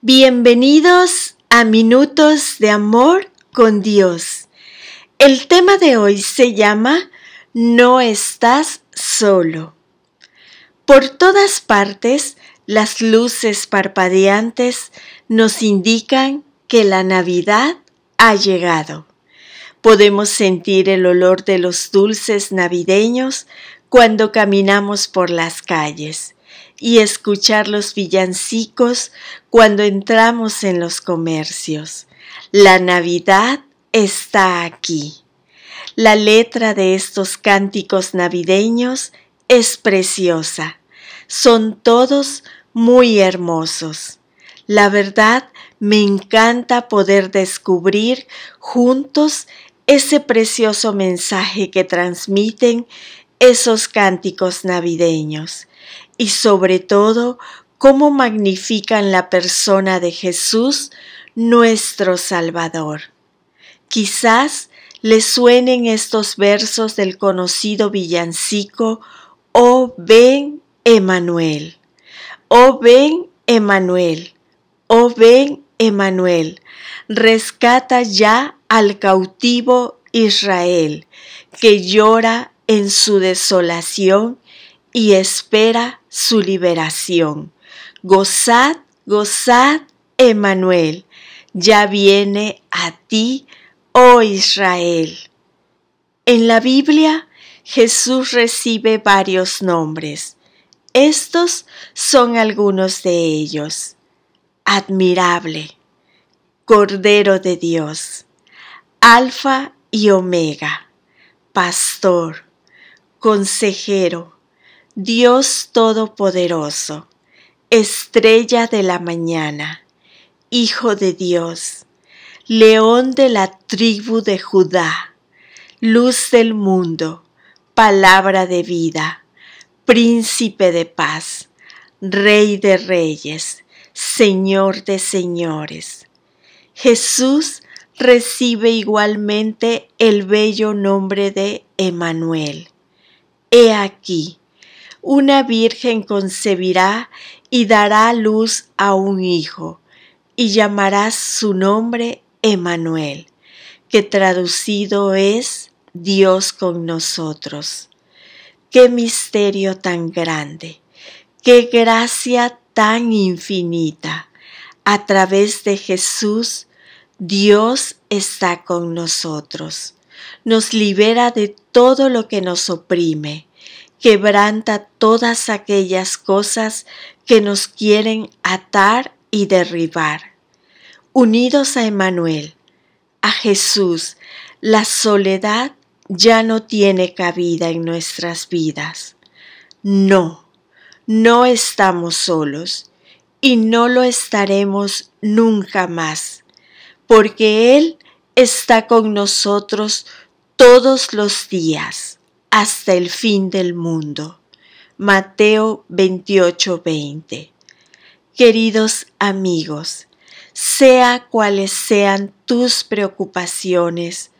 Bienvenidos a Minutos de Amor con Dios. El tema de hoy se llama No estás solo. Por todas partes, las luces parpadeantes nos indican que la Navidad ha llegado. Podemos sentir el olor de los dulces navideños cuando caminamos por las calles y escuchar los villancicos cuando entramos en los comercios. La Navidad está aquí. La letra de estos cánticos navideños es preciosa. Son todos muy hermosos. La verdad, me encanta poder descubrir juntos ese precioso mensaje que transmiten esos cánticos navideños y sobre todo cómo magnifican la persona de Jesús, nuestro Salvador. Quizás les suenen estos versos del conocido villancico, Oh ven Emanuel, oh ven Emanuel, oh ven Emanuel, rescata ya al cautivo Israel, que llora en su desolación y espera su liberación. Gozad, gozad, Emanuel, ya viene a ti, oh Israel. En la Biblia, Jesús recibe varios nombres. Estos son algunos de ellos. Admirable, Cordero de Dios, Alfa y Omega, Pastor, Consejero, Dios Todopoderoso, Estrella de la Mañana, Hijo de Dios, León de la tribu de Judá, Luz del mundo, Palabra de vida, Príncipe de paz, Rey de reyes, Señor de señores. Jesús recibe igualmente el bello nombre de Emanuel. He aquí, una virgen concebirá y dará luz a un hijo, y llamarás su nombre Emanuel, que traducido es Dios con nosotros. Qué misterio tan grande, qué gracia tan infinita. A través de Jesús, Dios está con nosotros. Nos libera de todo lo que nos oprime quebranta todas aquellas cosas que nos quieren atar y derribar. Unidos a Emmanuel, a Jesús, la soledad ya no tiene cabida en nuestras vidas. No, no estamos solos y no lo estaremos nunca más, porque Él está con nosotros todos los días hasta el fin del mundo. Mateo 28:20. Queridos amigos, sea cuales sean tus preocupaciones,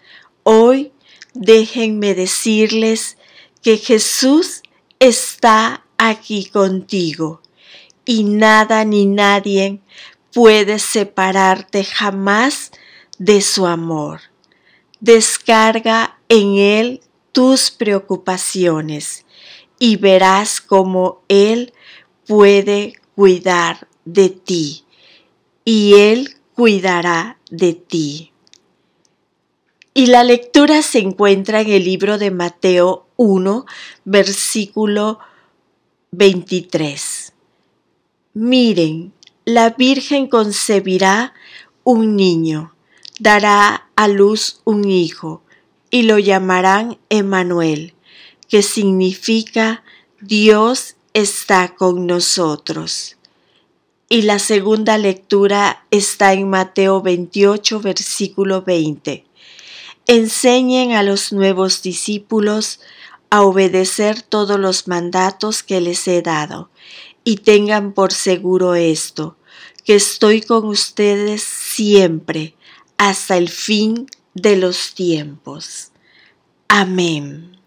hoy déjenme decirles que Jesús está aquí contigo y nada ni nadie puede separarte jamás de su amor. Descarga en Él tus preocupaciones y verás cómo Él puede cuidar de ti y Él cuidará de ti. Y la lectura se encuentra en el libro de Mateo 1, versículo 23. Miren, la Virgen concebirá un niño, dará a luz un hijo y lo llamarán Emmanuel, que significa Dios está con nosotros. Y la segunda lectura está en Mateo 28, versículo 20. Enseñen a los nuevos discípulos a obedecer todos los mandatos que les he dado, y tengan por seguro esto, que estoy con ustedes siempre, hasta el fin de los tiempos. Amén.